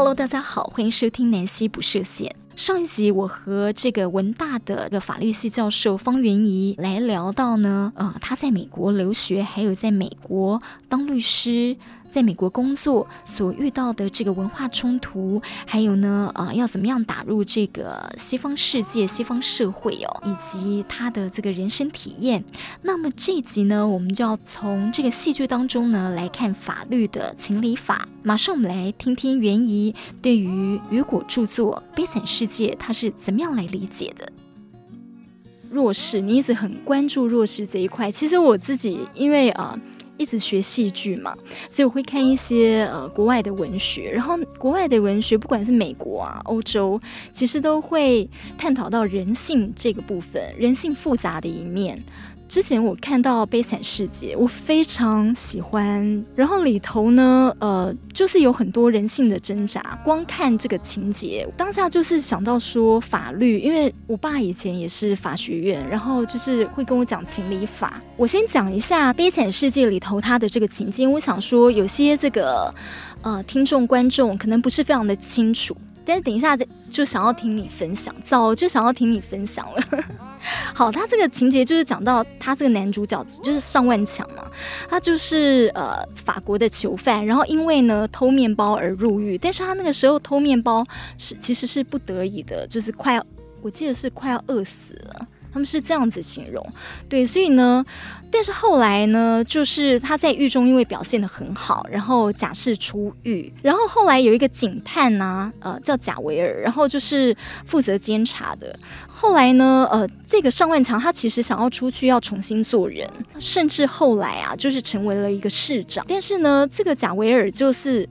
Hello，大家好，欢迎收听南希不设限。上一集我和这个文大的一个法律系教授方元怡来聊到呢，呃，他在美国留学，还有在美国当律师。在美国工作所遇到的这个文化冲突，还有呢，呃，要怎么样打入这个西方世界、西方社会哦，以及他的这个人生体验。那么这一集呢，我们就要从这个戏剧当中呢来看法律的情理法。马上我们来听听袁怡对于雨果著作《悲惨世界》他是怎么样来理解的。弱势，你一直很关注弱势这一块。其实我自己因为啊。呃一直学戏剧嘛，所以我会看一些呃国外的文学，然后国外的文学，不管是美国啊、欧洲，其实都会探讨到人性这个部分，人性复杂的一面。之前我看到《悲惨世界》，我非常喜欢。然后里头呢，呃，就是有很多人性的挣扎。光看这个情节，当下就是想到说法律，因为我爸以前也是法学院，然后就是会跟我讲情理法。我先讲一下《悲惨世界》里头它的这个情节。我想说，有些这个呃听众观众可能不是非常的清楚，但是等一下就想要听你分享，早就想要听你分享了。好，他这个情节就是讲到他这个男主角就是上万强嘛，他就是呃法国的囚犯，然后因为呢偷面包而入狱，但是他那个时候偷面包是其实是不得已的，就是快要我记得是快要饿死了，他们是这样子形容，对，所以呢。但是后来呢，就是他在狱中因为表现得很好，然后假释出狱。然后后来有一个警探呢、啊，呃，叫贾维尔，然后就是负责监察的。后来呢，呃，这个尚万强他其实想要出去要重新做人，甚至后来啊，就是成为了一个市长。但是呢，这个贾维尔就是。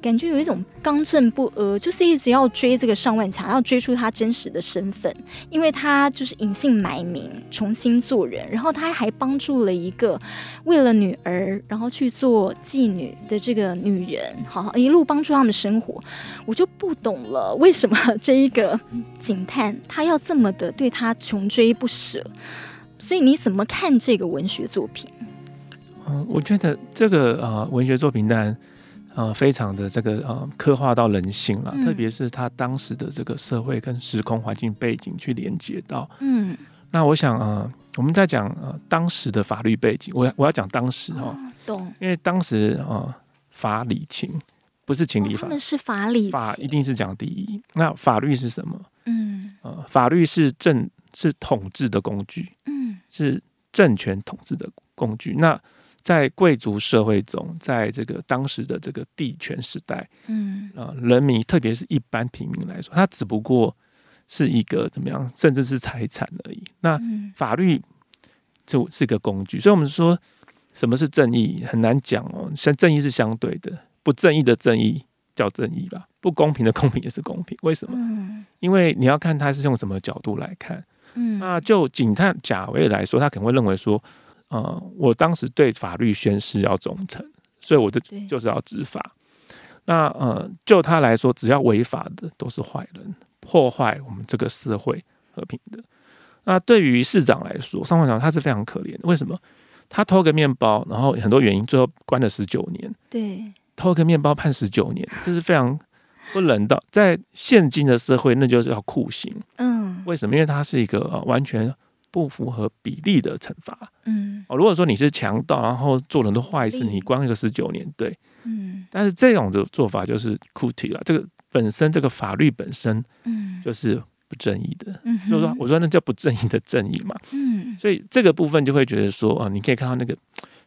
感觉有一种刚正不阿，就是一直要追这个尚万强，要追出他真实的身份，因为他就是隐姓埋名，重新做人。然后他还帮助了一个为了女儿，然后去做妓女的这个女人，好好一路帮助他们生活。我就不懂了，为什么这一个警探他要这么的对他穷追不舍？所以你怎么看这个文学作品？嗯，我觉得这个呃文学作品当然。呃，非常的这个呃，刻画到人性了，嗯、特别是他当时的这个社会跟时空环境背景去连接到。嗯，那我想呃，我们在讲呃当时的法律背景，我我要讲当时哦，懂？因为当时呃法理情不是情理法，哦、他们是法理法一定是讲第一。那法律是什么？嗯，呃，法律是政是统治的工具，嗯，是政权统治的工具。那在贵族社会中，在这个当时的这个地权时代，嗯啊，人民特别是一般平民来说，他只不过是一个怎么样，甚至是财产而已。那法律就是个工具，所以我们说什么是正义很难讲哦。像正义是相对的，不正义的正义叫正义吧，不公平的公平也是公平。为什么？因为你要看他是用什么角度来看。嗯，那就警探贾维来说，他可能会认为说。呃，我当时对法律宣誓要忠诚，所以我就就是要执法。那呃，就他来说，只要违法的都是坏人，破坏我们这个社会和平的。那对于市长来说，上会长他是非常可怜。为什么？他偷个面包，然后很多原因，最后关了十九年。对，偷个面包判十九年，这是非常不人道。在现今的社会，那就是要酷刑。嗯，为什么？因为他是一个呃完全。不符合比例的惩罚，嗯，哦，如果说你是强盗，然后做了很多坏事，你关一个十九年，对，嗯，但是这种的做法就是酷体了，这个本身这个法律本身，嗯，就是不正义的，嗯，所以说我说那叫不正义的正义嘛，嗯，所以这个部分就会觉得说啊，你可以看到那个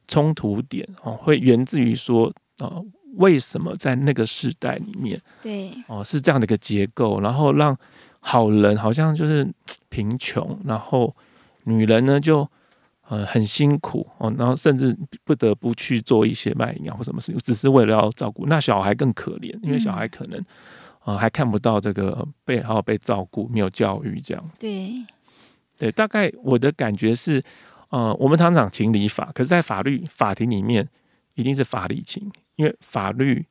冲突点哦，会源自于说啊，为什么在那个时代里面，对，哦，是这样的一个结构，然后让好人好像就是 贫穷，然后。女人呢，就呃很辛苦哦，然后甚至不得不去做一些卖淫啊或什么事情，只是为了要照顾。那小孩更可怜，因为小孩可能呃还看不到这个被好好被照顾，没有教育这样。对对，大概我的感觉是，呃，我们常常讲情理法，可是，在法律法庭里面，一定是法理情，因为法律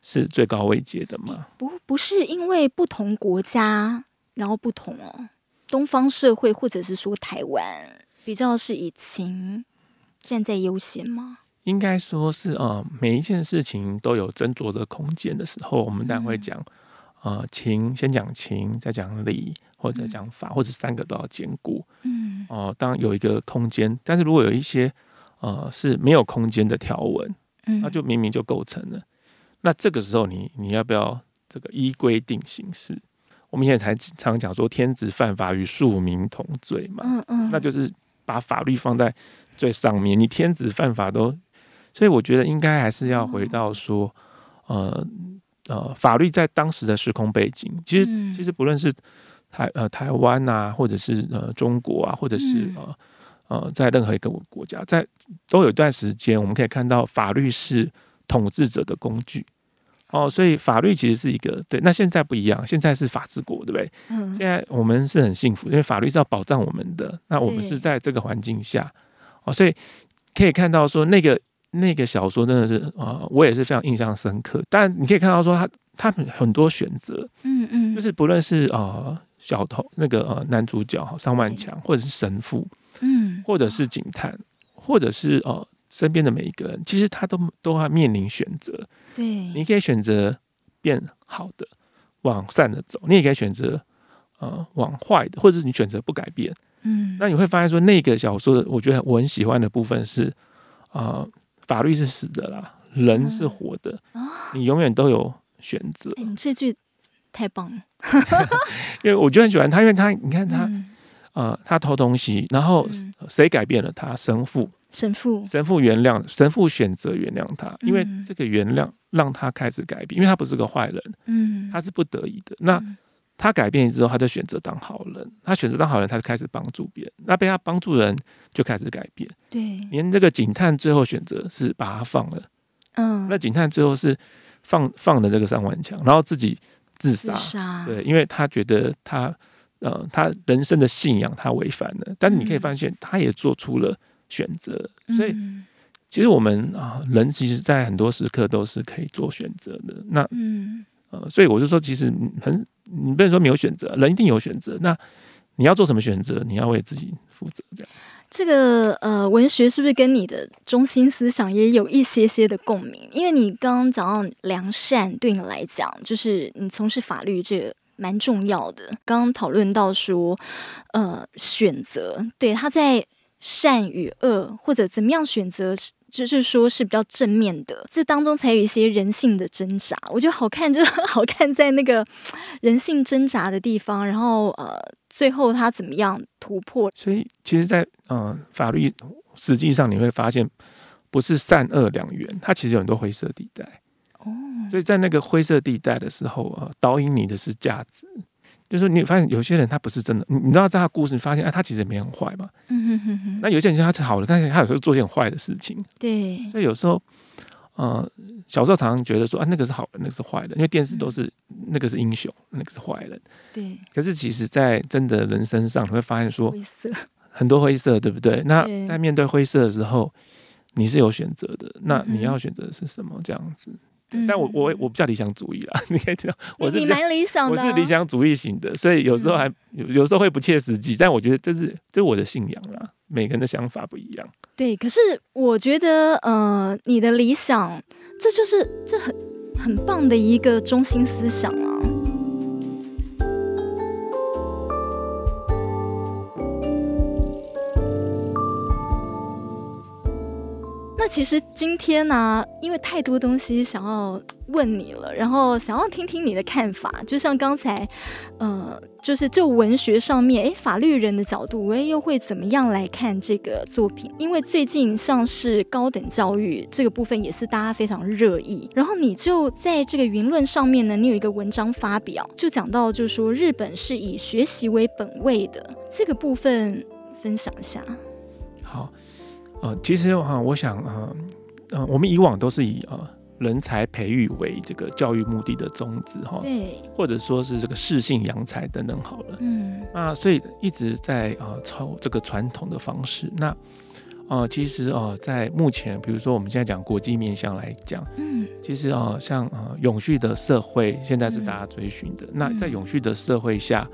是最高位阶的嘛。不，不是因为不同国家，然后不同哦。东方社会，或者是说台湾，比较是以情站在优先吗？应该说是啊，每一件事情都有斟酌的空间的时候，我们当然会讲，呃，情先讲情，再讲理，或者讲法，或者三个都要兼顾。嗯，哦、呃，当有一个空间，但是如果有一些呃是没有空间的条文，那就明明就构成了。那这个时候你，你你要不要这个依规定行事？我们现在才常讲说，天子犯法与庶民同罪嘛。嗯嗯，那就是把法律放在最上面。你天子犯法都。所以我觉得应该还是要回到说，呃呃，法律在当时的时空背景，其实其实不论是台呃台湾啊，或者是呃中国啊，或者是呃呃在任何一个国家，在都有一段时间，我们可以看到法律是统治者的工具。哦，所以法律其实是一个对。那现在不一样，现在是法治国，对不对？嗯。现在我们是很幸福，因为法律是要保障我们的。那我们是在这个环境下，哦，所以可以看到说那个。那个小说真的是啊、呃，我也是非常印象深刻。但你可以看到说他他很多选择，嗯嗯，就是不论是啊、呃、小偷那个呃男主角上万强，或者是神父，嗯，或者是警探，或者是呃身边的每一个人，其实他都都要面临选择。对，你可以选择变好的，往善的走；你也可以选择呃往坏的，或者是你选择不改变。嗯，那你会发现说那个小说的，我觉得我很喜欢的部分是啊。呃法律是死的啦，人是活的，嗯、你永远都有选择。你、欸、这句太棒了，因为我就很喜欢他，因为他你看他，嗯、呃，他偷东西，然后谁改变了他？神父，神父，神父原谅，神父选择原谅他，因为这个原谅让他开始改变，因为他不是个坏人，嗯，他是不得已的。那。他改变之后，他就选择当好人。他选择当好人，他就开始帮助别人。那被他帮助人，就开始改变。对，连这个警探最后选择是把他放了。嗯，那警探最后是放放了这个尚万强，然后自己自杀。自杀。对，因为他觉得他呃，他人生的信仰他违反了。但是你可以发现，他也做出了选择。嗯、所以，其实我们啊，人其实在很多时刻都是可以做选择的。那嗯。呃所以我就说，其实很，你不能说没有选择，人一定有选择。那你要做什么选择？你要为自己负责。这样，这个呃，文学是不是跟你的中心思想也有一些些的共鸣？因为你刚刚讲到良善，对你来讲，就是你从事法律这个蛮重要的。刚刚讨论到说，呃，选择，对，他在善与恶或者怎么样选择。就是说，是比较正面的，这当中才有一些人性的挣扎。我觉得好看，就好看在那个人性挣扎的地方，然后呃，最后他怎么样突破。所以，其实在，在呃法律实际上你会发现，不是善恶两元，它其实有很多灰色地带。哦，所以在那个灰色地带的时候，啊，导引你的是价值。就是你发现有些人他不是真的，你你知道在他故事，你发现哎，他其实也没很坏嘛。嗯哼哼哼。那有些人他是好的，但是他有时候做一件坏的事情。对。所以有时候，呃，小时候常常觉得说啊，那个是好人，那个是坏人，因为电视都是那个是英雄，那个是坏人。对。可是其实，在真的人身上，你会发现说，很多灰色，对不对？那在面对灰色的时候，你是有选择的。那你要选择的是什么？这样子。但我我我比较理想主义啦，你可以听到我是蛮理想的，我是理想主义型的，所以有时候还有有时候会不切实际，但我觉得这是这是我的信仰啦，每个人的想法不一样。对，可是我觉得呃，你的理想，这就是这很很棒的一个中心思想那其实今天呢、因为太多东西想要问你了，然后想要听听你的看法。就像刚才，呃，就是就文学上面，诶，法律人的角度，诶，又会怎么样来看这个作品？因为最近像是高等教育这个部分，也是大家非常热议。然后你就在这个舆论上面呢，你有一个文章发表，就讲到，就是说日本是以学习为本位的这个部分，分享一下。好。呃，其实哈，我想，呃，呃，我们以往都是以呃人才培育为这个教育目的的宗旨哈，对，或者说是这个适性扬才等等好了，嗯，那所以一直在呃朝这个传统的方式。那呃，其实呃，在目前，比如说我们现在讲国际面向来讲，嗯，其实呃，像呃永续的社会现在是大家追寻的。嗯、那在永续的社会下，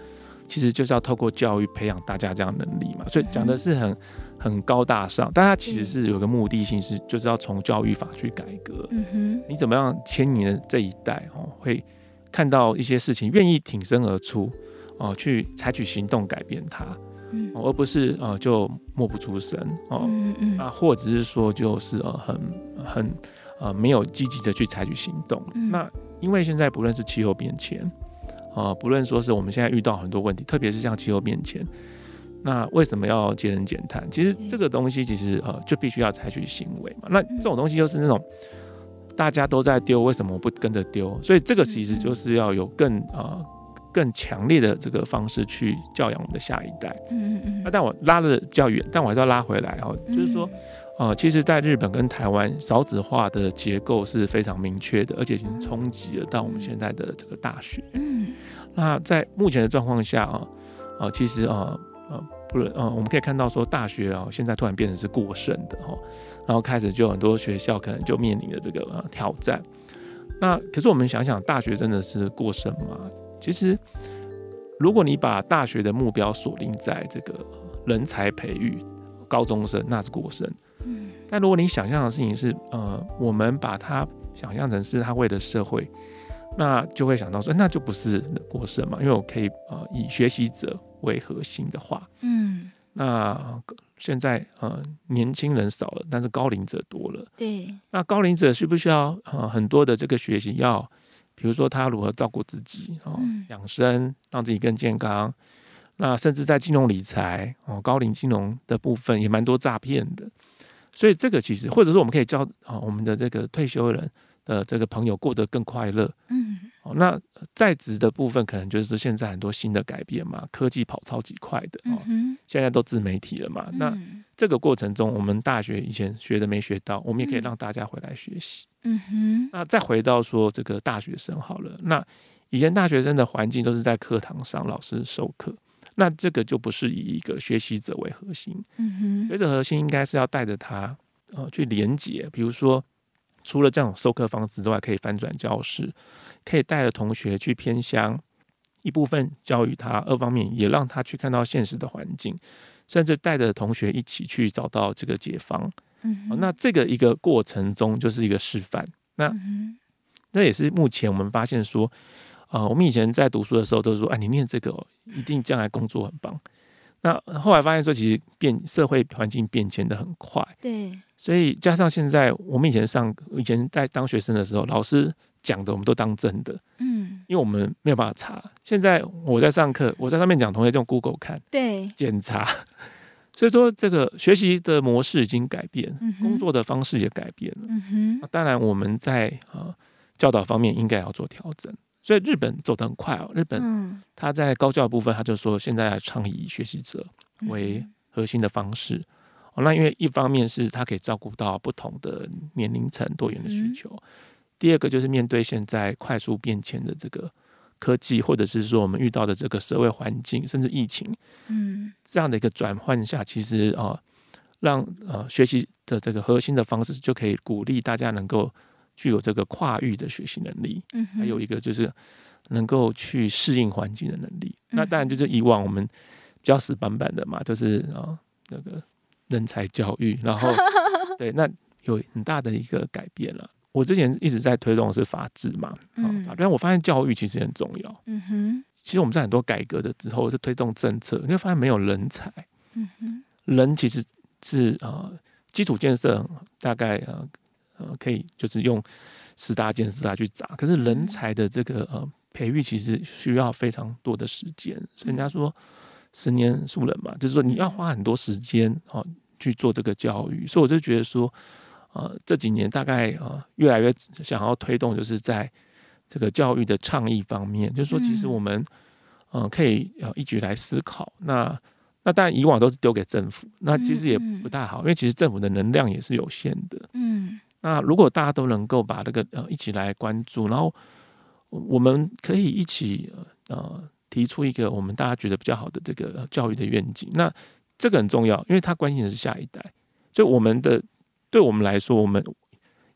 其实就是要透过教育培养大家这样能力嘛。所以讲的是很很高大上，但它其实是有个目的性，是就是要从教育法去改革。嗯哼，你怎么样牵你的这一代哦，会看到一些事情，愿意挺身而出哦，去采取行动改变它。嗯，而不是呃就默不出声哦，嗯嗯啊，或者是说就是呃很很呃没有积极的去采取行动。嗯、那因为现在不论是气候变迁，啊、呃，不论说是我们现在遇到很多问题，特别是像气候变迁，那为什么要节能减碳？其实这个东西其实呃就必须要采取行为嘛。那这种东西就是那种大家都在丢，为什么不跟着丢？所以这个其实就是要有更啊。呃更强烈的这个方式去教养我们的下一代。嗯嗯嗯。那但我拉的比较远，但我还是要拉回来哈，就是说，呃，其实，在日本跟台湾少子化的结构是非常明确的，而且已经冲击了到我们现在的这个大学。嗯。那在目前的状况下啊，啊，其实啊，呃，不是，呃，我们可以看到说，大学啊，现在突然变成是过剩的哈，然后开始就很多学校可能就面临着这个呃挑战。那可是我们想想，大学真的是过剩吗？其实，如果你把大学的目标锁定在这个人才培育高中生，那是过剩。嗯。但如果你想象的事情是，呃，我们把它想象成是他为了社会，那就会想到说，那就不是过剩嘛，因为我可以呃以学习者为核心的话，嗯。那现在呃年轻人少了，但是高龄者多了。对。那高龄者需不需要呃很多的这个学习要？比如说他如何照顾自己哦，养生让自己更健康，那甚至在金融理财哦，高龄金融的部分也蛮多诈骗的，所以这个其实或者说我们可以教啊，我们的这个退休人的这个朋友过得更快乐，嗯，哦，那在职的部分可能就是现在很多新的改变嘛，科技跑超级快的哦，现在都自媒体了嘛，那这个过程中我们大学以前学的没学到，我们也可以让大家回来学习。嗯哼，那再回到说这个大学生好了，那以前大学生的环境都是在课堂上老师授课，那这个就不是以一个学习者为核心。嗯哼，学者核心应该是要带着他呃去连接，比如说除了这种授课方式之外，可以翻转教室，可以带着同学去偏乡，一部分教育他，二方面也让他去看到现实的环境，甚至带着同学一起去找到这个解方。那这个一个过程中就是一个示范。那那、嗯、也是目前我们发现说，啊、呃，我们以前在读书的时候都说，哎，你念这个一定将来工作很棒。那后来发现说，其实变社会环境变迁的很快。对。所以加上现在我们以前上以前在当学生的时候，老师讲的我们都当真的。嗯。因为我们没有办法查。现在我在上课，我在上面讲，同学就用 Google 看。对。检查。所以说，这个学习的模式已经改变，嗯、工作的方式也改变了。嗯、哼当然，我们在呃教导方面应该要做调整。所以日本走得很快哦，日本他在高教部分，他就说现在倡议以学习者为核心的方式。那因为一方面是他可以照顾到不同的年龄层、多元的需求；嗯、第二个就是面对现在快速变迁的这个。科技，或者是说我们遇到的这个社会环境，甚至疫情，嗯，这样的一个转换下，其实啊、呃，让呃学习的这个核心的方式，就可以鼓励大家能够具有这个跨域的学习能力，还有一个就是能够去适应环境的能力。嗯、那当然就是以往我们比较死板板的嘛，就是啊、呃、那个人才教育，然后 对，那有很大的一个改变了。我之前一直在推动的是法治嘛，啊，法，但我发现教育其实很重要。嗯哼，其实我们在很多改革的之后，是推动政策，你会发现没有人才。嗯哼，人其实是呃基础建设大概呃呃可以就是用十大建设来去砸，可是人才的这个呃培育其实需要非常多的时间。所以人家说十年树人嘛，就是说你要花很多时间啊去做这个教育。所以我就觉得说。呃，这几年大概呃越来越想要推动，就是在这个教育的倡议方面，就是说，其实我们呃可以呃一举来思考。那那当然以往都是丢给政府，那其实也不大好，因为其实政府的能量也是有限的。嗯。那如果大家都能够把这个呃一起来关注，然后我们可以一起呃提出一个我们大家觉得比较好的这个教育的愿景。那这个很重要，因为它关心的是下一代，所以我们的。对我们来说，我们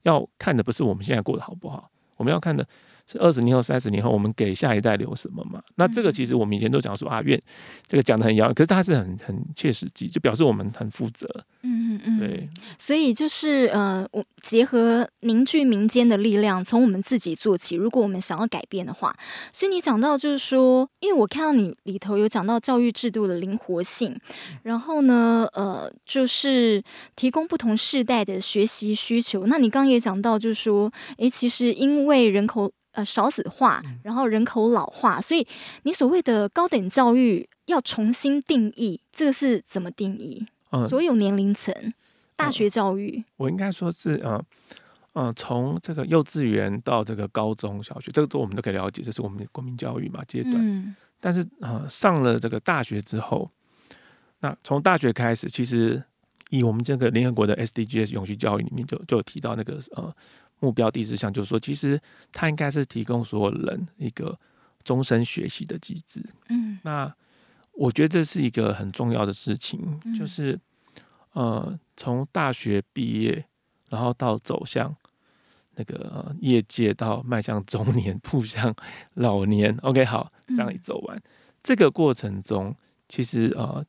要看的不是我们现在过得好不好，我们要看的是二十年后、三十年后，我们给下一代留什么嘛？那这个其实我们以前都讲说啊，愿这个讲的很遥远，可是它是很很切实际，就表示我们很负责。嗯嗯嗯，对。所以就是呃，我结合凝聚民间的力量，从我们自己做起。如果我们想要改变的话，所以你讲到就是说，因为我看到你里头有讲到教育制度的灵活性，然后呢，呃，就是提供不同世代的学习需求。那你刚刚也讲到，就是说，诶，其实因为人口呃少子化，然后人口老化，所以你所谓的高等教育要重新定义，这个是怎么定义？嗯，所有年龄层大学教育，嗯，我应该说是嗯。嗯，从这个幼稚园到这个高中小学，这个都我们都可以了解，这是我们的国民教育嘛阶段。嗯，但是呃，上了这个大学之后，那从大学开始，其实以我们这个联合国的 SDGs 永续教育里面就就有提到那个呃。目标第四项就是说，其实它应该是提供所有人一个终身学习的机制。嗯，那我觉得这是一个很重要的事情，就是呃，从大学毕业，然后到走向那个业界，到迈向中年，步向老年。OK，好，这样一走完，这个过程中，其实呃，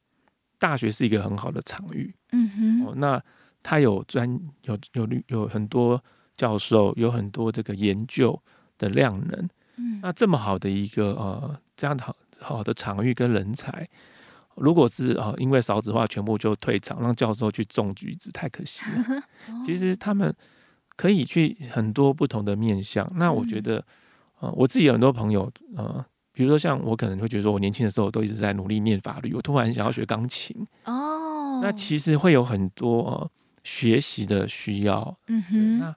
大学是一个很好的场域。嗯哼，哦，那它有专有有有很多。教授有很多这个研究的量能，嗯，那这么好的一个呃这样的好好的场域跟人才，如果是呃因为少子化全部就退场，让教授去种橘子，太可惜了。其实他们可以去很多不同的面向。那我觉得，呃，我自己有很多朋友，呃，比如说像我可能会觉得说，我年轻的时候都一直在努力念法律，我突然想要学钢琴哦，那其实会有很多呃学习的需要，嗯哼，那。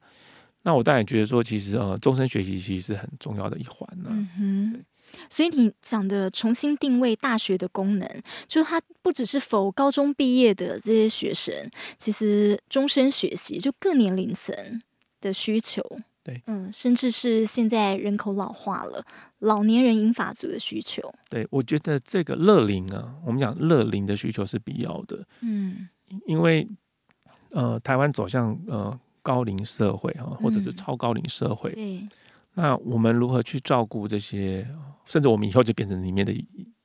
那我当然觉得说，其实呃，终身学习其实是很重要的一环呢。嗯哼，所以你讲的重新定位大学的功能，就是它不只是否高中毕业的这些学生，其实终身学习就各年龄层的需求。对，嗯，甚至是现在人口老化了，老年人银发族的需求。对，我觉得这个乐龄啊，我们讲乐龄的需求是必要的。嗯，因为呃，台湾走向呃。高龄社会哈，或者是超高龄社会，嗯，那我们如何去照顾这些？甚至我们以后就变成里面的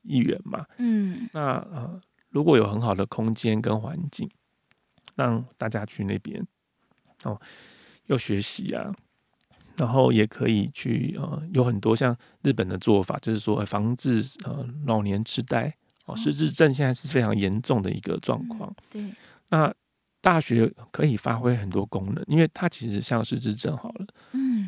一员嘛。嗯，那呃，如果有很好的空间跟环境，让大家去那边哦，又学习啊，然后也可以去呃，有很多像日本的做法，就是说防治呃老年痴呆哦，失智症现在是非常严重的一个状况。对，那。大学可以发挥很多功能，因为它其实像失智症好了。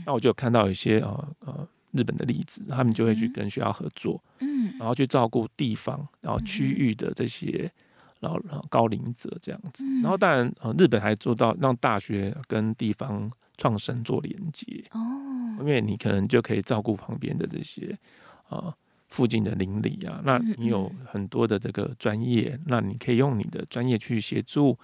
嗯，那我就有看到一些呃呃日本的例子，他们就会去跟学校合作，嗯，然后去照顾地方，然后区域的这些老高龄者这样子。然后当然呃日本还做到让大学跟地方创生做连接哦，因为你可能就可以照顾旁边的这些呃附近的邻里啊，那你有很多的这个专业，那你可以用你的专业去协助。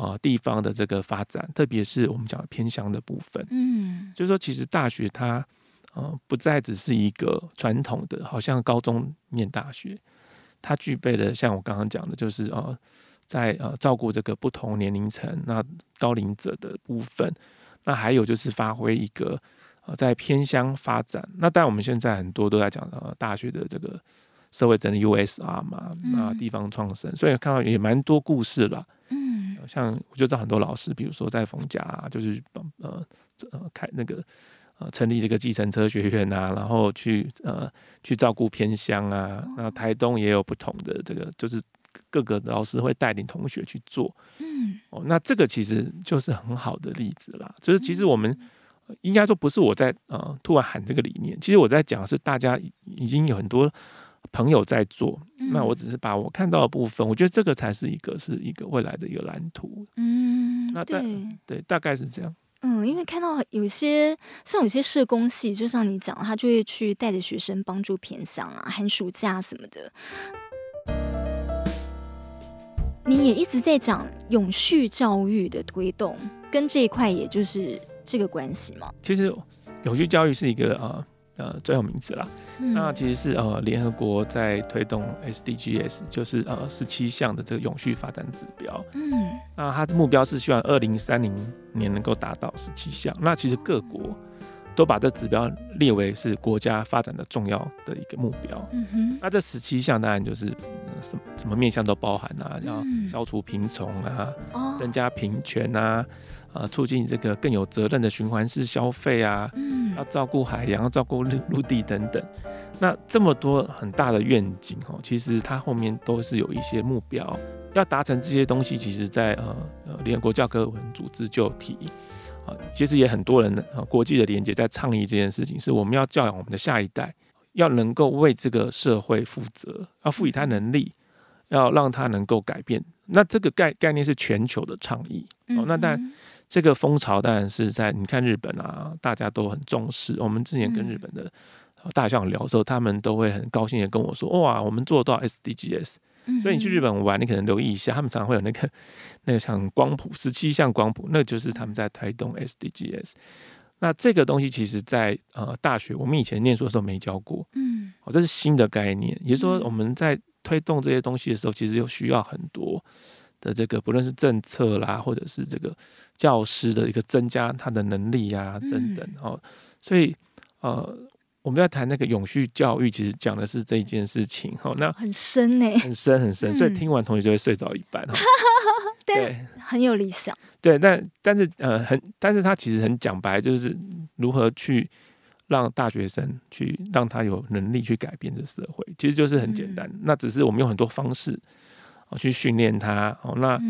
啊，地方的这个发展，特别是我们讲的偏乡的部分，嗯，就是说，其实大学它，呃，不再只是一个传统的，好像高中念大学，它具备了像我刚刚讲的，就是呃，在呃照顾这个不同年龄层那高龄者的部分，那还有就是发挥一个呃在偏乡发展。那当然我们现在很多都在讲呃大学的这个社会整理 USR 嘛，那地方创生，所以看到也蛮多故事了。像我就知道很多老师，比如说在逢甲，啊，就是呃呃开那个呃成立这个计程车学院啊，然后去呃去照顾偏乡啊。那台东也有不同的这个，就是各个老师会带领同学去做。嗯，哦，那这个其实就是很好的例子啦。就是其实我们应该说不是我在呃突然喊这个理念，其实我在讲的是大家已经有很多。朋友在做，那我只是把我看到的部分，嗯、我觉得这个才是一个是一个未来的一个蓝图。嗯，那大对，对，大概是这样。嗯，因为看到有些像有些社工系，就像你讲，他就会去带着学生帮助偏乡啊，寒暑假什么的。你也一直在讲永续教育的推动，跟这一块也就是这个关系吗？其实永续教育是一个啊。呃，最有名字啦，嗯、那其实是呃，联合国在推动 SDGs，就是呃十七项的这个永续发展指标。嗯，那它的目标是希望二零三零年能够达到十七项。那其实各国都把这指标列为是国家发展的重要的一个目标。嗯哼，那这十七项当然就是什么什么面向都包含啊，要消除贫穷啊，嗯、增加平权啊，呃，促进这个更有责任的循环式消费啊，嗯，要照顾海洋，要照顾陆陆地等等。那这么多很大的愿景哦，其实它后面都是有一些目标，要达成这些东西，其实在呃呃联合国教科文组织就提啊。其实也很多人啊，国际的连接在倡议这件事情，是我们要教养我们的下一代，要能够为这个社会负责，要赋予他能力，要让他能够改变。那这个概概念是全球的倡议哦。那但这个风潮当然是在你看日本啊，大家都很重视。我们之前跟日本的大校长聊的时候，他们都会很高兴的跟我说：“哇，我们做到 SDGs。”所以你去日本玩，你可能留意一下，他们常常会有那个那个像光谱十七项光谱，那就是他们在推动 SDGs。那这个东西其实在呃大学我们以前念书的时候没教过，嗯，哦，这是新的概念，也就是说我们在推动这些东西的时候，其实又需要很多的这个不论是政策啦，或者是这个教师的一个增加他的能力呀、啊、等等哦，所以呃。我们在谈那个永续教育，其实讲的是这一件事情。好，那很深呢，很深很深，所以听完同学就会睡着一半。对，很有理想。对，但但是呃，很，但是他其实很讲白，就是如何去让大学生去让他有能力去改变这社会，其实就是很简单。那只是我们用很多方式去训练它。哦，那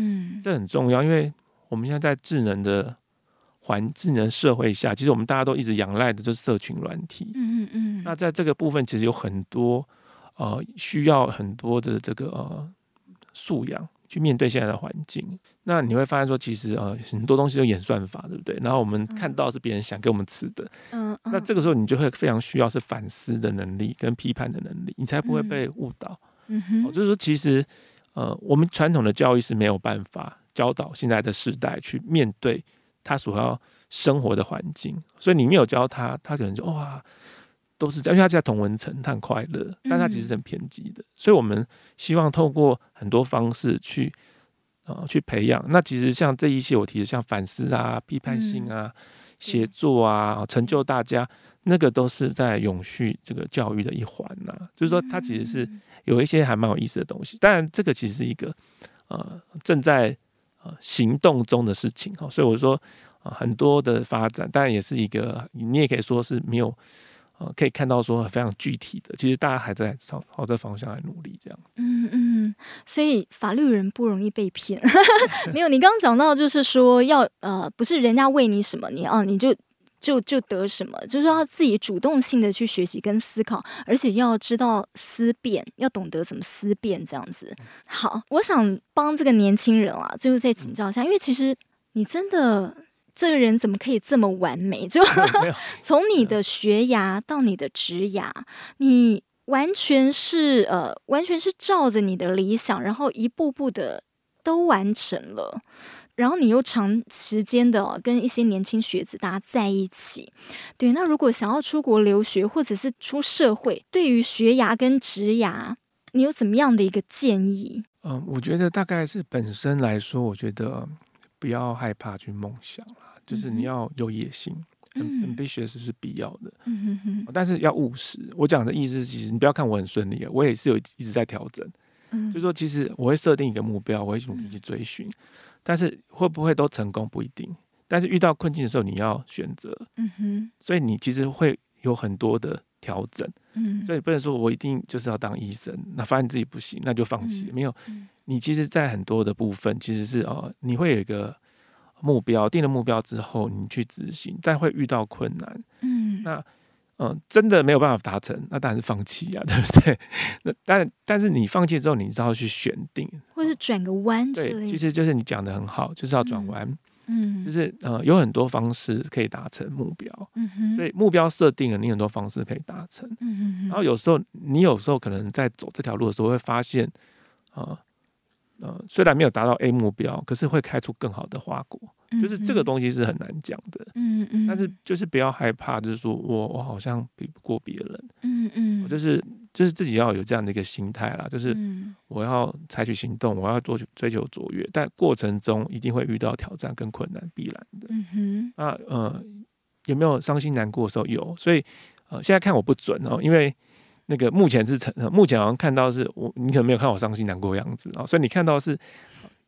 这很重要，因为我们现在在智能的。环智能社会下，其实我们大家都一直仰赖的就是社群软体。嗯嗯嗯。那在这个部分，其实有很多呃需要很多的这个呃素养去面对现在的环境。那你会发现说，其实呃很多东西都演算法，对不对？然后我们看到是别人想给我们吃的。嗯。那这个时候你就会非常需要是反思的能力跟批判的能力，你才不会被误导。嗯哼。就是说，其实呃我们传统的教育是没有办法教导现在的世代去面对。他所要生活的环境，所以你没有教他，他可能就哇，都是这样，因为他在同文层，他很快乐，但他其实很偏激的。所以我们希望透过很多方式去啊、呃，去培养。那其实像这一些我提的，像反思啊、批判性啊、协作啊、成就大家，那个都是在永续这个教育的一环呐。就是说，它其实是有一些还蛮有意思的东西。当然，这个其实是一个呃正在呃。行动中的事情哈，所以我说啊，很多的发展当然也是一个，你也可以说是没有呃，可以看到说非常具体的，其实大家还在朝朝这方向来努力这样。嗯嗯，所以法律人不容易被骗，没有，你刚刚讲到就是说要呃，不是人家为你什么，你啊你就。就就得什么，就是要自己主动性的去学习跟思考，而且要知道思辨，要懂得怎么思辨这样子。好，我想帮这个年轻人啊，最后再请教一下，因为其实你真的这个人怎么可以这么完美？就从你的学涯到你的职涯，你完全是呃，完全是照着你的理想，然后一步步的都完成了。然后你又长时间的跟一些年轻学子大家在一起，对，那如果想要出国留学或者是出社会，对于学涯跟职涯，你有怎么样的一个建议？嗯，我觉得大概是本身来说，我觉得不要害怕去梦想啦，就是你要有野心，嗯，ambitious 是必要的，嗯哼哼，但是要务实。我讲的意思是，其实你不要看我很顺利，我也是有一直在调整，嗯，就是说其实我会设定一个目标，我会努力去追寻。但是会不会都成功不一定，但是遇到困境的时候你要选择，嗯哼，所以你其实会有很多的调整，嗯，所以不能说我一定就是要当医生，那发现自己不行那就放弃，没有，你其实，在很多的部分其实是哦，你会有一个目标，定了目标之后你去执行，但会遇到困难，嗯，那。嗯，真的没有办法达成，那当然是放弃呀，对不对？那但但是你放弃之后，你知道去选定，或是转个弯。对，其实就是你讲的很好，就是要转弯。嗯，就是呃，有很多方式可以达成目标。嗯哼，所以目标设定了，你很多方式可以达成。嗯哼，然后有时候你有时候可能在走这条路的时候，会发现啊。呃，虽然没有达到 A 目标，可是会开出更好的花果。嗯、就是这个东西是很难讲的。嗯嗯。但是就是不要害怕，就是说我我好像比不过别人。嗯嗯。我就是就是自己要有这样的一个心态啦，就是我要采取行动，我要做追求卓越，但过程中一定会遇到挑战跟困难，必然的。嗯哼。那呃，有没有伤心难过的时候？有，所以呃，现在看我不准哦，因为那个目前是成，目前好像看到是我，你可能没有看我伤心难过的样子啊，所以你看到是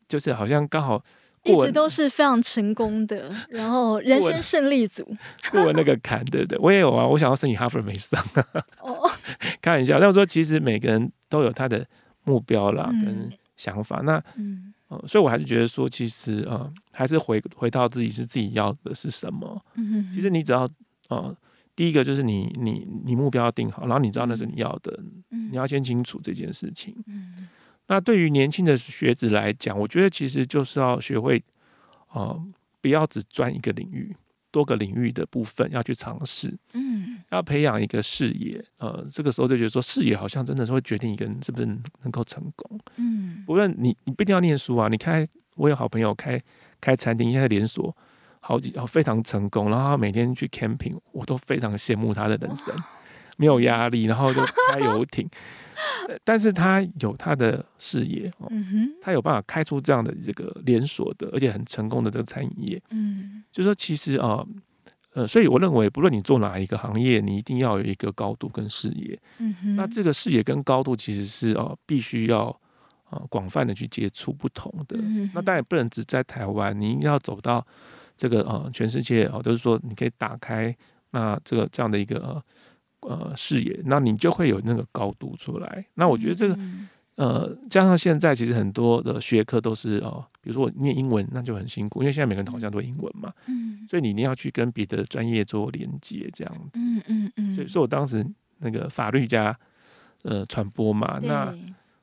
就是好像刚好一直都是非常成功的，然后人生胜利组过了那个坎，对不对？我也有啊，我想要申请哈佛没上，哦，开玩笑。但我说其实每个人都有他的目标啦，跟想法，那嗯。所以，我还是觉得说，其实呃，还是回回到自己是自己要的是什么。嗯哼。其实你只要呃，第一个就是你你你目标要定好，然后你知道那是你要的，嗯、你要先清楚这件事情。嗯。那对于年轻的学子来讲，我觉得其实就是要学会呃，不要只专一个领域。多个领域的部分要去尝试，嗯，要培养一个视野，呃，这个时候就觉得说视野好像真的是会决定一个人是不是能够成功，嗯，不论你你不一定要念书啊，你开我有好朋友开开餐厅，现在连锁好几非常成功，然后他每天去 camping，我都非常羡慕他的人生，没有压力，然后就开游艇。但是他有他的事业，他有办法开出这样的这个连锁的，而且很成功的这个餐饮业，嗯，就是说其实啊，呃，所以我认为，不论你做哪一个行业，你一定要有一个高度跟视野，嗯哼，那这个视野跟高度其实是啊，必须要啊广泛的去接触不同的，那当然也不能只在台湾，你一定要走到这个呃全世界啊，就是说你可以打开那这个这样的一个。呃，视野，那你就会有那个高度出来。那我觉得这个，呃，加上现在其实很多的学科都是哦，比如说我念英文，那就很辛苦，因为现在每个人好像都英文嘛，嗯，所以你一定要去跟别的专业做连接，这样子，嗯嗯嗯。所以说我当时那个法律加呃传播嘛，那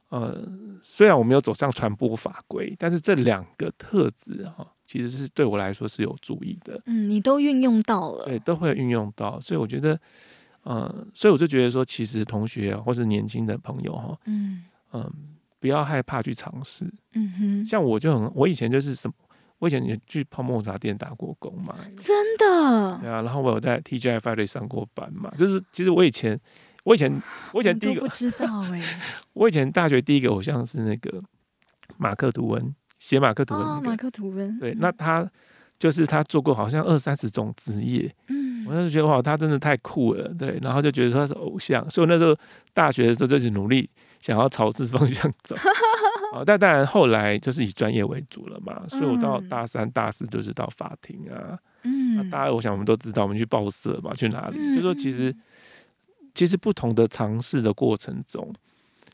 呃，虽然我没有走上传播法规，但是这两个特质哈，其实是对我来说是有注意的。嗯，你都运用到了，对，都会运用到，所以我觉得。嗯，所以我就觉得说，其实同学或是年轻的朋友哈，嗯嗯，不要害怕去尝试。嗯哼，像我就很，我以前就是什么，我以前也去泡沫茶店打过工嘛。真的？对啊，然后我有在 TGI Friday 上过班嘛。就是其实我以前，我以前，我以前第一个不知道哎、欸。我以前大学第一个偶像是那个马克吐温，写马克吐温、那个。哦，马克吐温。对，那他就是他做过好像二三十种职业。嗯。我那时候觉得哇，他真的太酷了，对，然后就觉得他是偶像，所以我那时候大学的时候就是努力想要朝这方向走，啊，但当然后来就是以专业为主了嘛，所以我到大三、大四就是到法庭啊，嗯，大家我想我们都知道，我们去报社嘛，去哪里，就说其实其实不同的尝试的过程中，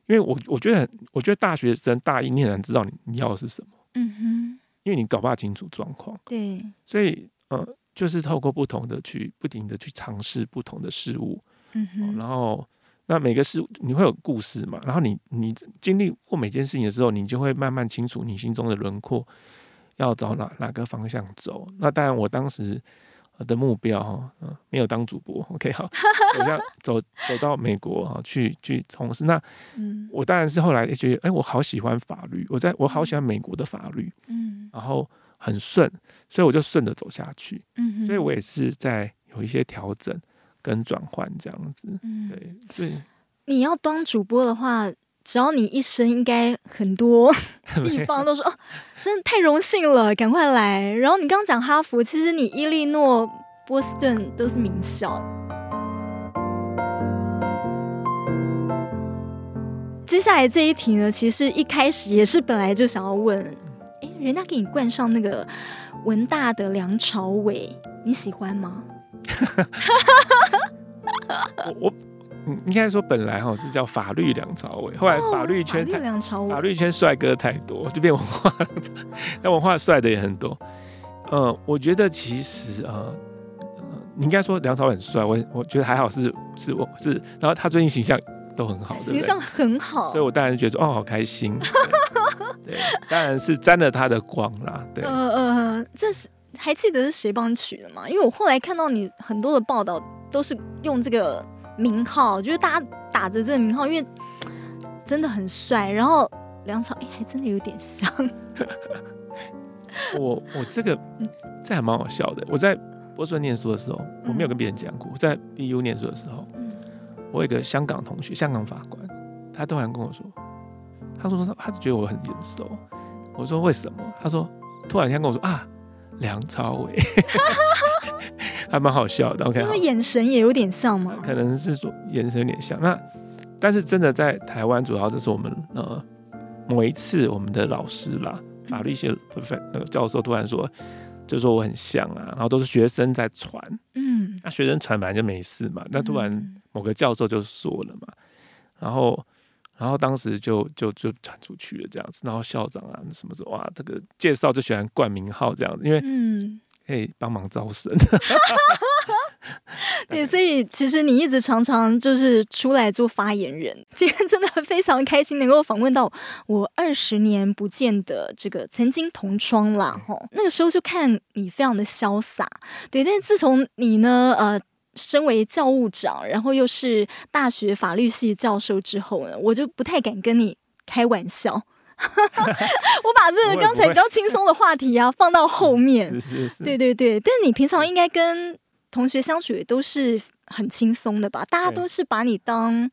因为我我觉得我觉得大学生大一你很难知道你你要的是什么，嗯哼，因为你搞不清楚状况，对，所以呃。就是透过不同的去不停的去尝试不同的事物，嗯哼，然后那每个事物你会有故事嘛，然后你你经历过每件事情的时候，你就会慢慢清楚你心中的轮廓要找哪哪个方向走。那当然，我当时的目标哈，嗯，没有当主播，OK 好，我要走走到美国哈去去从事。那我当然是后来觉得，哎，我好喜欢法律，我在我好喜欢美国的法律，嗯，然后。很顺，所以我就顺着走下去。嗯，所以我也是在有一些调整跟转换这样子。嗯，对，对。你要当主播的话，只要你一生应该很多 地方都说哦，真的太荣幸了，赶快来。然后你刚刚讲哈佛，其实你伊利诺、波士顿都是名校。接下来这一题呢，其实一开始也是本来就想要问。哎，人家给你冠上那个文大的梁朝伟，你喜欢吗？我我应该说本来哈是叫法律梁朝伟，后来法律圈、哦、法律梁朝伟，法律圈帅哥太多，就变文化，那文化帅的也很多。呃，我觉得其实呃，你应该说梁朝伟很帅，我我觉得还好是是我是，然后他最近形象都很好，形象很好，所以我当然觉得说哦，好开心。对，当然是沾了他的光啦。对，呃呃，这是还记得是谁帮你取的吗？因为我后来看到你很多的报道都是用这个名号，就是大家打着这个名号，因为 真的很帅。然后梁朝欸还真的有点像。我我这个这还蛮好笑的。我在波士顿念书的时候，我没有跟别人讲过。我在 BU 念书的时候，我有一个香港同学，香港法官，他突然跟我说。他说他他觉得我很眼熟，我说为什么？他说突然间跟我说啊，梁朝伟，还蛮好笑的。OK，因为眼神也有点像嘛，可能是说眼神有点像。那但是真的在台湾，主要这是我们呃某一次我们的老师啦，法律系那个教授突然说，就说我很像啊，然后都是学生在传，嗯，那学生传本来就没事嘛，那突然某个教授就说了嘛，然后。然后当时就就就传出去了这样子，然后校长啊什么的，哇，这个介绍就喜欢冠名号这样子，因为嗯，可以帮忙招生。对，所以其实你一直常常就是出来做发言人，今天真的非常开心能够访问到我二十年不见的这个曾经同窗啦，吼，那个时候就看你非常的潇洒，对，但是自从你呢，呃。身为教务长，然后又是大学法律系教授之后呢，我就不太敢跟你开玩笑。我把这个刚才比较轻松的话题啊放到后面。是是是。对对对，但你平常应该跟同学相处也都是很轻松的吧？大家都是把你当，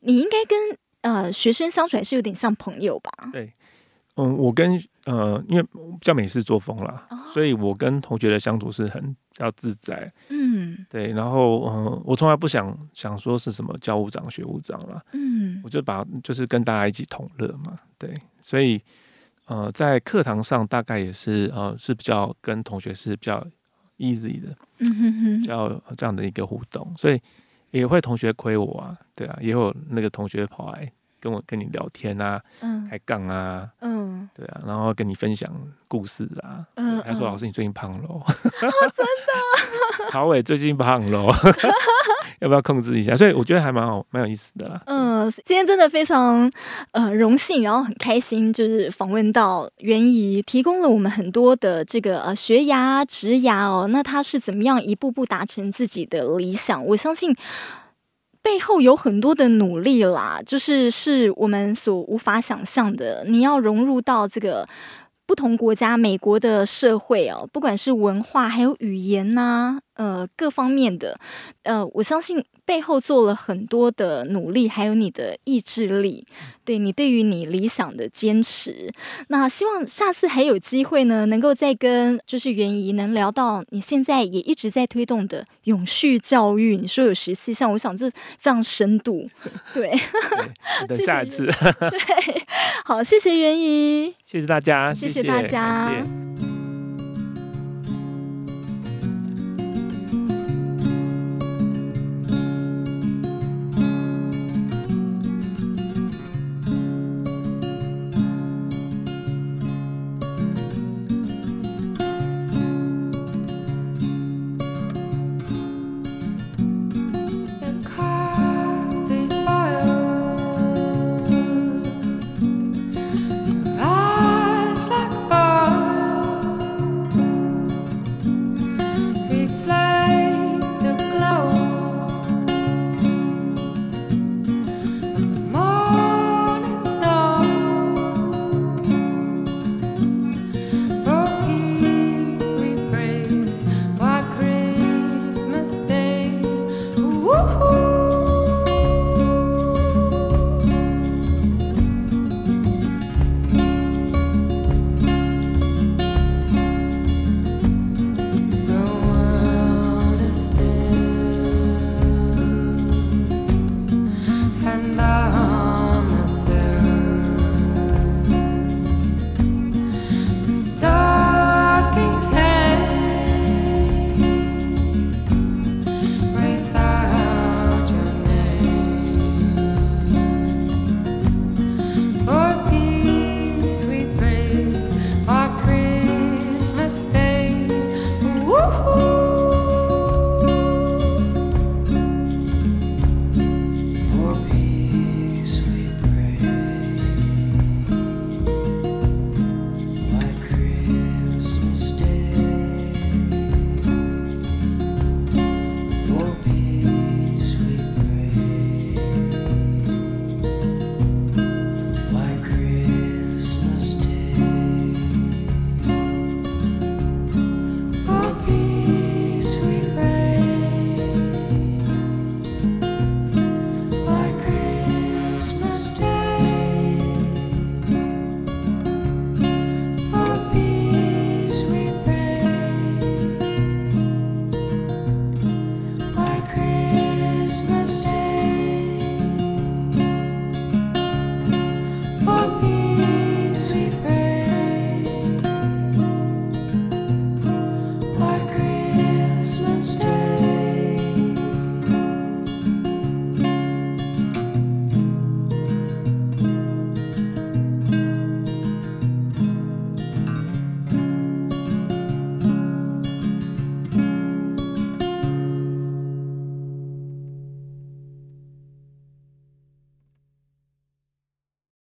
你应该跟呃学生相处还是有点像朋友吧？对，嗯，我跟呃，因为比较美式作风啦，哦、所以我跟同学的相处是很。比较自在，嗯，对，然后嗯，我从来不想想说是什么教务长、学务长啦，嗯，我就把就是跟大家一起同乐嘛，对，所以呃，在课堂上大概也是呃是比较跟同学是比较 easy 的，嗯哼哼，比较这样的一个互动，所以也会同学亏我啊，对啊，也有那个同学跑来。跟我跟你聊天啊，嗯、开杠啊，嗯，对啊，然后跟你分享故事啊，嗯，还说老师你最近胖了，哦，真的，陶伟最近胖了，要不要控制一下？所以我觉得还蛮好，蛮有意思的啦。嗯，今天真的非常呃荣幸，然后很开心，就是访问到袁怡，提供了我们很多的这个呃学牙、职牙哦，那他是怎么样一步步达成自己的理想？我相信。背后有很多的努力啦，就是是我们所无法想象的。你要融入到这个不同国家，美国的社会哦，不管是文化还有语言呐、呃，各方面的，呃，我相信。背后做了很多的努力，还有你的意志力，对你对于你理想的坚持。那希望下次还有机会呢，能够再跟就是袁怡能聊到你现在也一直在推动的永续教育。你说有十七项，我想这非常深度。对，等下一次。对，好，谢谢袁怡，谢谢大家，谢谢大家。